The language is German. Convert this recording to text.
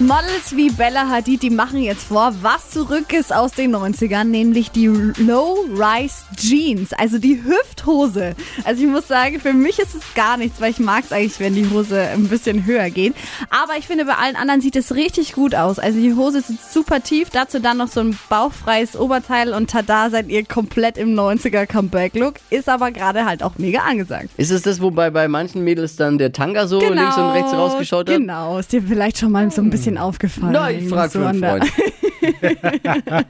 Models wie Bella Hadid, die machen jetzt vor, was zurück ist aus den 90ern, nämlich die Low-Rise Jeans, also die Hüfthose. Also ich muss sagen, für mich ist es gar nichts, weil ich mag es eigentlich, wenn die Hose ein bisschen höher geht. Aber ich finde, bei allen anderen sieht es richtig gut aus. Also die Hose ist super tief, dazu dann noch so ein bauchfreies Oberteil und tada, seid ihr komplett im 90er Comeback-Look. Ist aber gerade halt auch mega angesagt. Ist es das, wobei bei manchen Mädels dann der Tanga so links und rechts rausgeschaut hat? Genau, ist dir vielleicht schon mal so ein bisschen aufgefallen. Na, ich frage so für einen Freund.